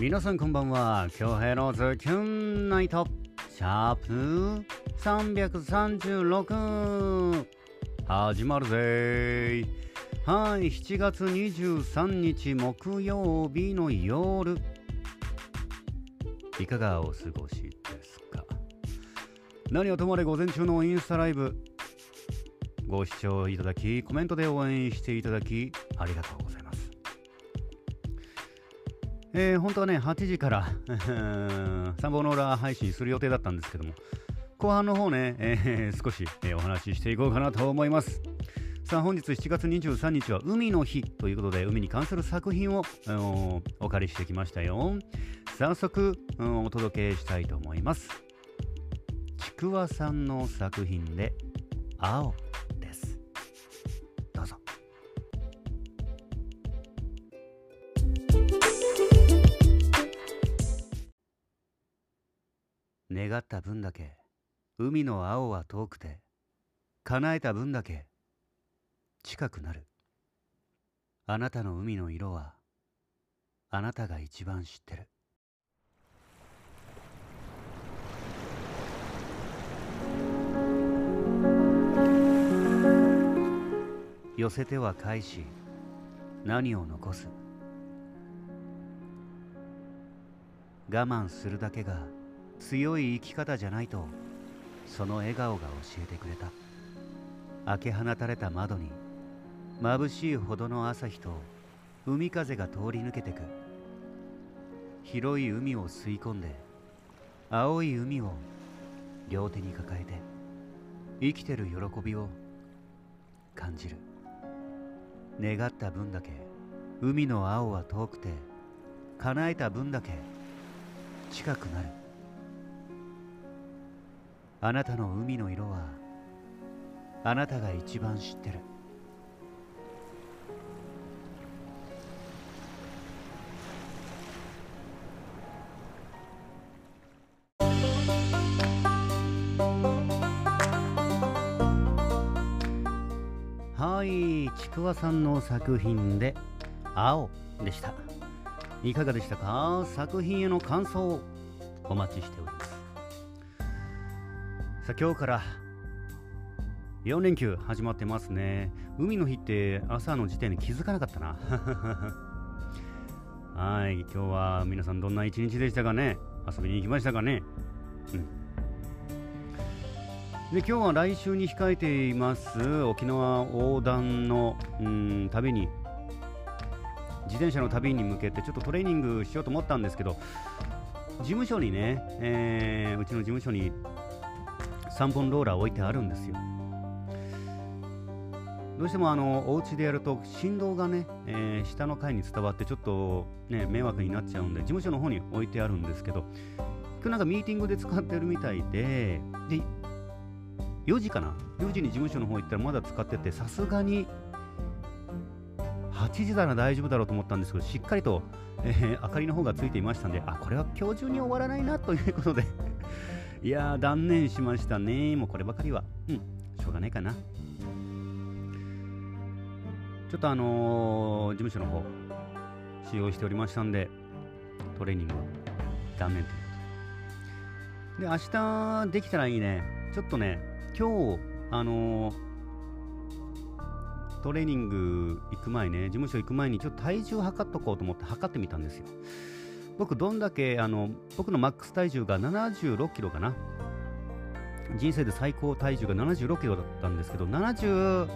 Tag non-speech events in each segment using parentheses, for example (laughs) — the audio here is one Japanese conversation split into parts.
皆さんこんばんは。京平のズキュンナイト。シャープ336始まるぜ。はい7月23日木曜日の夜。いかがお過ごしですか？何はともあれ午前中のインスタライブ。ご視聴いただきコメントで応援していただきありがとうございます。えー、本当はね、8時から (laughs) 3本の裏配信する予定だったんですけども、後半の方ね、えー、少し、えー、お話ししていこうかなと思います。さあ、本日7月23日は海の日ということで、海に関する作品をお借りしてきましたよ。早速、お届けしたいと思います。ちくわさんの作品で、青。願った分だけ海の青は遠くて叶えた分だけ近くなる。あなたの海の色はあなたが一番知ってる。寄せては返し何を残す。我慢するだけが強い生き方じゃないとその笑顔が教えてくれた。開け放たれた窓に眩しいほどの朝日と海風が通り抜けてく。広い海を吸い込んで青い海を両手に抱えて生きてる喜びを感じる。願った分だけ海の青は遠くて叶えた分だけ近くなる。あなたの海の色はあなたが一番知ってる。はいちくわさんの作品で「青」でした。いかがでしたか？作品への感想お待ちしております。さあ今日から。4連休始まってますね。海の日って朝の時点で気づかなかったな。(laughs) はい今日は皆さんどんな一日でしたかね。遊びに行きましたかね。うん。で今日は来週に控えています沖縄横断のうん旅に。自転車の旅に向けてちょっとトレーニングしようと思ったんですけど事務所にね、えー、うちの事務所に3本ローラー置いてあるんですよ。どうしてもあのお家でやると振動がね、えー、下の階に伝わってちょっとね迷惑になっちゃうんで事務所の方に置いてあるんですけど今日なんかミーティングで使ってるみたいでで4時かな？4時に事務所の方行ったらまだ使っててさすがに8時なら大丈夫だろうと思ったんですけどしっかりと、えー、明かりの方がついていましたんであこれは今日中に終わらないなということでいやー、断念しましたね。もうこればかりは。うん、しょうがないかな。ちょっとあのー、事務所の方、使用しておりましたんで、トレーニング断念ということで。で、明日できたらいいね。ちょっとね、今日、あのー、トレーニング行く前ね、事務所行く前にちょっと体重測っとこうと思って測ってみたんですよ。僕どんだけあの僕のマックス体重が76キロかな。人生で最高体重が76キロだったんですけど78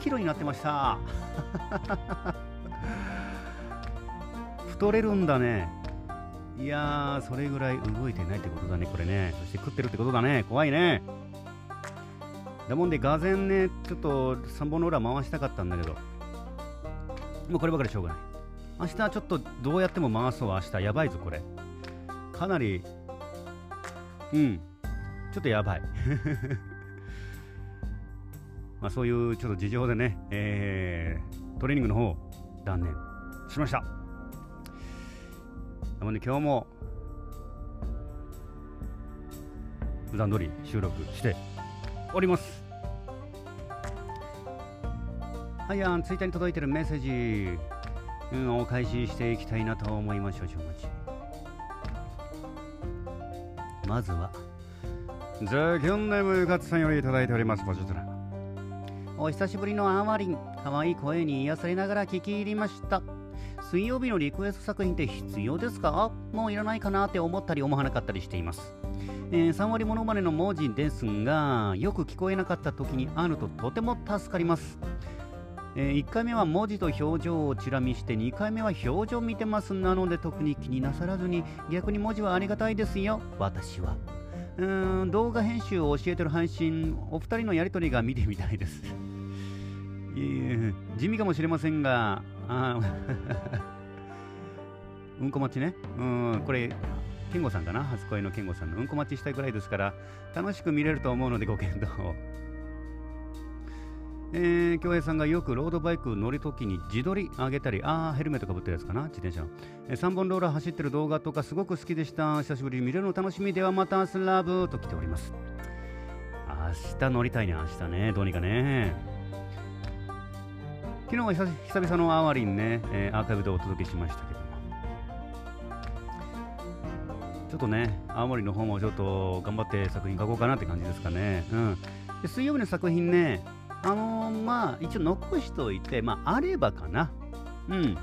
キロになってました。(laughs) 太れるんだね。いやーそれぐらい動いてないってことだねこれね。そして食ってるってことだね。怖いね。だもんでがぜんねちょっと3本の裏回したかったんだけど。もうこればかりしょうがない。明日ちょっとどうやっても回そう明日やばいぞこれ。かなりうん。ちょっとやばい。(laughs) まあそういうちょっと事情でね、えー、トレーニングの方断念しました。なので今日も普段通り収録しております。はいやんツイッターに届いてるメッセージ。うん、お返ししていきたいなと思います少々お待ちまずは。ザ・キョンネムガツさんよりいただいておりますポジトラお久しぶりのアーマリン可愛い声に癒されながら聞き入りました。水曜日のリクエスト作品って必要ですか？もういらないかなって思ったり思わなかったりしています。えー、3割ものまねの文字ですがよく聞こえなかった時にあるととても助かりますえー、1回目は文字と表情をチラ見して2回目は表情見てますなので特に気になさらずに逆に文字はありがたいですよ。私は。うーん動画編集を教えてる配信お二人のやりとりが見てみたいです。(laughs) 地味かもしれませんがあ (laughs) うんこ待ちね。うんこれ健吾さんかな？初恋の健吾さんのうんこ待ちしたいぐらいですから楽しく見れると思うのでご検討えー、京平さんがよくロードバイク乗るときに自撮り上げたり、ああ、ヘルメットかぶってるやつかな、自転車の。えー、3本ローラー走ってる動画とかすごく好きでした。久しぶりに見れるの楽しみではまたスラブと来ております。明日乗りたいね、明日ね、どうにかね。昨日は久々のアワリンね、えー、アーカイブでお届けしましたけども。ちょっとね、青森の方もちょっと頑張って作品書こうかなって感じですかね。うん。で水曜日の作品ね、あのー、まあ、一応残しておいて、まあ、あればかな。うん。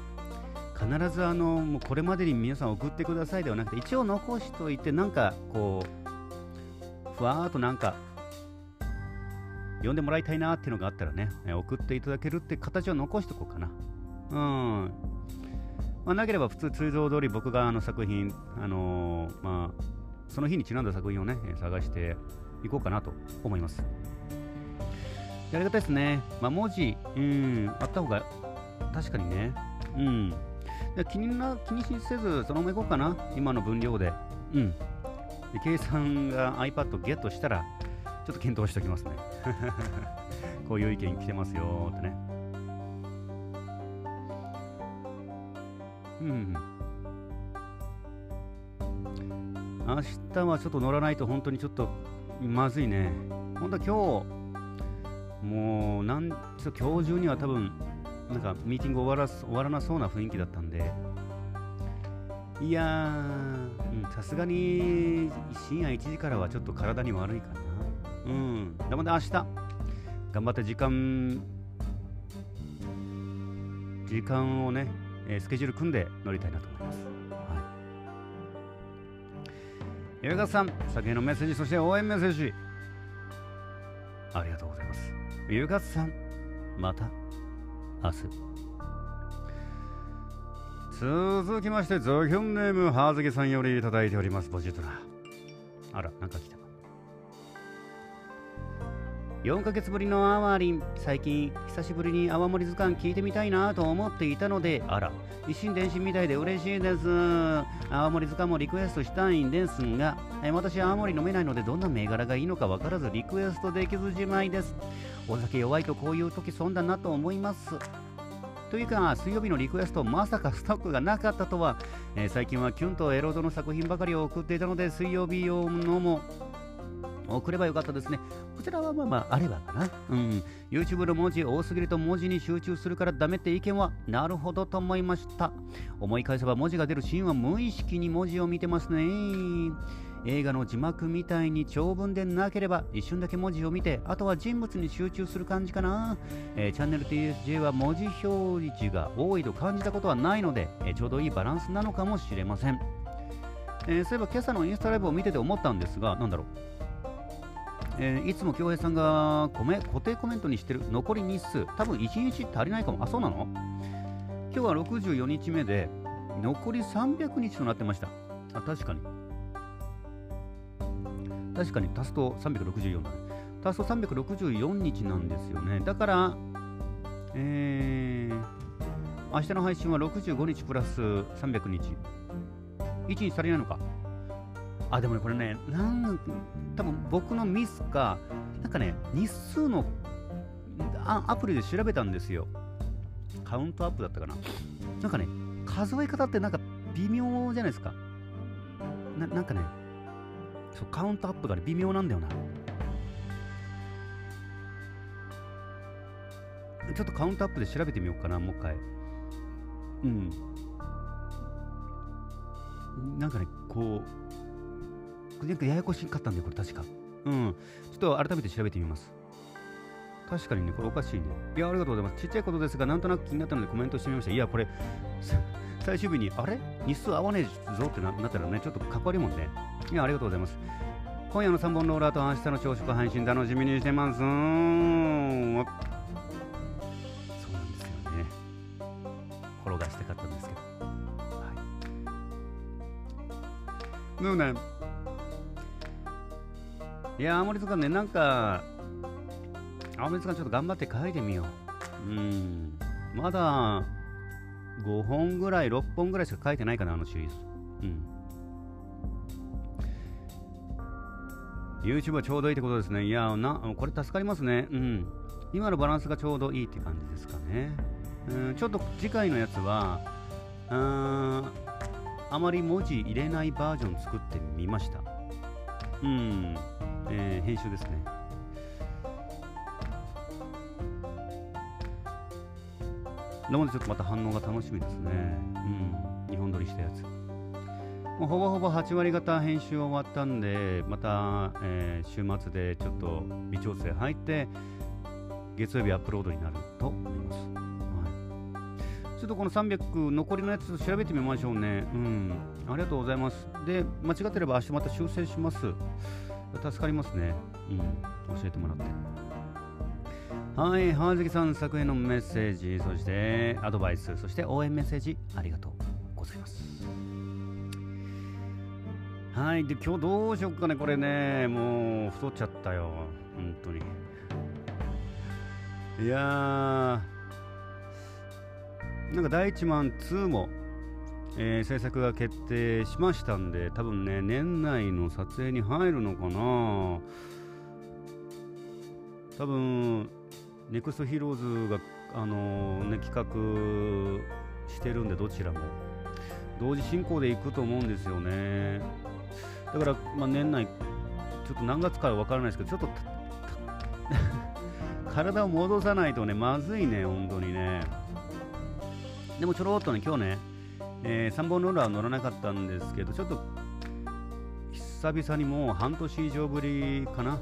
必ず、あの、もうこれまでに皆さん送ってくださいではなくて、一応残しておいて、なんか、こう、ふわーっとなんか、読んでもらいたいなっていうのがあったらね、送っていただけるって形を残しておこうかな。うん。まあ、なければ普通通常通り僕があの作品、あのー、まあ、その日にちなんだ作品をね、探していこうかなと思います。やり方ですね。まあ、文字、うん、あった方が確かにね。うん。気にな気にせず、そのままいこうかな。今の分量で。うん。で、計算が iPad ゲットしたら、ちょっと検討しておきますね。(laughs) こういう意見来てますよってね。うん。明日はちょっと乗らないと本当にちょっとまずいね。本当は今日、もうなんちょ今日中には多分なんかミーティング終わら終わらなそうな雰囲気だったんでいやさすがに深夜1時からはちょっと体に悪いかなうんなので明日頑張って時間時間をね、えー、スケジュール組んで乗りたいなと思います。はい。映画さん、先のメッセージ、そして応援メッセージ、ありがとうございます。ゆかさん、また明日。続きまして、ゾヒョンネーム、はずきさんよりいただいております、ポジトラ。あら、なんか来た。4ヶ月ぶりのアワリン最近久しぶりに泡盛図鑑聞いてみたいなと思っていたので。あら。一心伝心みたいで嬉しいです。泡盛図鑑もリクエストしたいんですが。私泡盛飲めないのでどんな銘柄がいいのか分からずリクエストできずじまいです。お酒弱いとこういう時損だなと思います。というか水曜日のリクエストまさかストックがなかったとは、えー、最近はキュンとエロードの作品ばかりを送っていたので水曜日用のも送ればよかったですね。こちらはまあまああればかな。うん。YouTube の文字多すぎると文字に集中するからダメって意見はなるほどと思いました。思い返せば文字が出るシーンは無意識に文字を見てますね。映画の字幕みたいに長文でなければ一瞬だけ文字を見てあとは人物に集中する感じかな、えー、チャンネル TSJ は文字表示が多いと感じたことはないので、えー、ちょうどいいバランスなのかもしれません、えー、そういえば今朝のインスタライブを見てて思ったんですがなんだろうえー、いつも京平さんがコメ固定コメントにしてる残り日数、多分1日足りないかも。あ、そうなの？今日は64日目で、残り300日となってました。あ、確かに。確かに足すと364だね。足すと364日なんですよね。だから、えー、明日の配信は65日プラス300日。1日足りないのか。あ、でもね、これね、なん多分僕のミスか、なんかね、日数のアプリで調べたんですよ。カウントアップだったかな。なんかね、数え方ってなんか微妙じゃないですか。ななんかね、そうカウントアップが、ね、微妙なんだよな。ちょっとカウントアップで調べてみようかな、もう一回。うんなんかねこうなんかややこしかったんだよこれ確か。うん。ちょっと改めて調べてみます。確かにねこれおかしいね。いやありがとうございます。ちっちゃいことですがなんとなく気になったのでコメントしてみました。いやこれ最終日にあれ？日数合わねえぞってなったらねちょっとかっこ悪いもんね。いやありがとうございます。今夜の3本ローラーと明日の朝食配信楽しみにしてます。そうなんですよね。転がしたかったんですけど。はい。でもねいや、青森塚ね、なんか、青森塚ちょっと頑張って書いてみよう。うん。まだ、5本ぐらい、6本ぐらいしか書いてないかな、あのシリーズ。うん。YouTube はちょうどいいってことですね。いや、な、これ助かりますね。うん。今のバランスがちょうどいいって感じですかね。うん、ちょっと次回のやつは、うん、あまり文字入れないバージョン作ってみました。うん。えー、編集ですね。なのでちょっとまた反応が楽しみですね。うん、日本撮りしたやつ。もうほぼほぼ8割方編集終わったんで、また、えー、週末でちょっと微調整入って、月曜日アップロードになると思います。はい、ちょっとこの300残りのやつ調べてみましょうね。うん。ありがとうございます。で、間違ってれば明日また修正します。助かりますね。うん、教えてもらって。はい、川崎さん作品のメッセージ、そしてアドバイス、そして応援メッセージ、ありがとうございます。はい、で、今日どうしよっかね、これね、もう太っちゃったよ、本当に。いやー、なんか第1マン2もえー、制作が決定しましたんで多分ね年内の撮影に入るのかな。多分ネクストヒーローズがあのー、ね企画してるんでどちらも。同時進行でいくと思うんですよね。だから、まあ、年内ちょっと何月かは分からないですけどちょっと (laughs) 体を戻さないとねまずいね本当にね。でもちょろっとね今日ねえー、3本ローラーは乗らなかったんですけど、ちょっと久々にもう半年以上ぶりかな、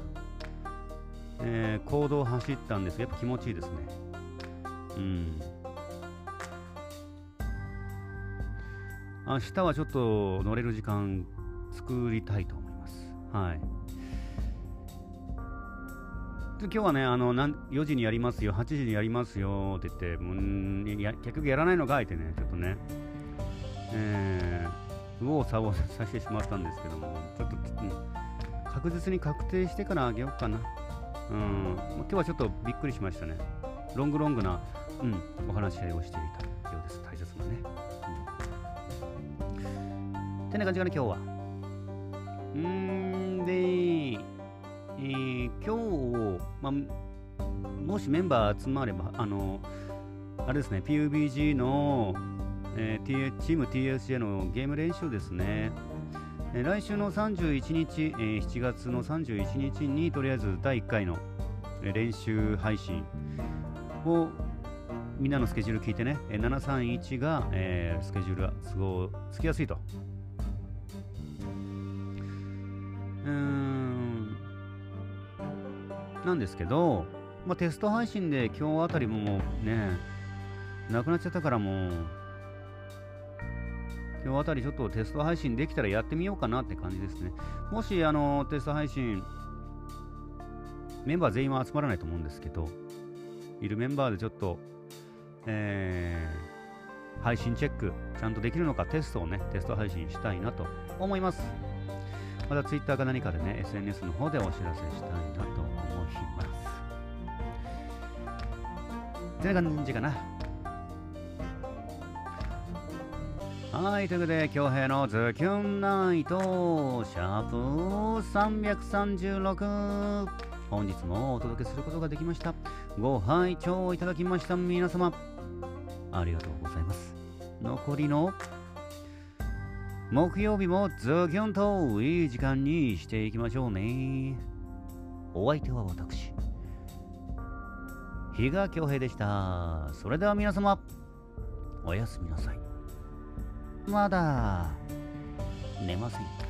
えー、行動走ったんですけど、やっぱ気持ちいいですね。うん。明日はちょっと乗れる時間作りたいと思います。はい。今日はね、あの4時にやりますよ、8時にやりますよって言って、もうや結局やらないのかいってね、ちょっとね、えー、右往左往させてしまったんですけども、ちょっと、確実に確定してからあげようかな。うん、今日はちょっとびっくりしましたね。ロングロングな、うん、お話し合いをしていたようです、大切なね。うん、てな感じかな、今日は。うん、で、えー、今日、まあ、もしメンバー集まれば、あの、あれですね、PUBG のえー、チーム TSJ のゲーム練習ですね。えー、来週の31日、えー、7月の31日にとりあえず第1回の、練習配信をみんなのスケジュール聞いてね、えー、731が、えー、スケジュールが都合つきやすいと。うーんなんですけど、まあ、テスト配信で今日あたりももうね、なくなっちゃったからもう、今日あたりちょっとテスト配信できたらやってみようかなって感じですね。もしあのテスト配信、メンバー全員は集まらないと思うんですけど、いるメンバーでちょっと、えー、配信チェックちゃんとできるのかテストをね、テスト配信したいなと思います。また Twitter か何かでね、SNS の方でお知らせしたいなと思います。てな感じかな。はい、ということで、京平のズキュンナイト、シャープ336。本日もお届けすることができました。ご拝聴いただきました皆様、ありがとうございます。残りの木曜日もズキュンといい時間にしていきましょうね。お相手は私、比嘉京平でした。それでは皆様、おやすみなさいまだ寝ませんか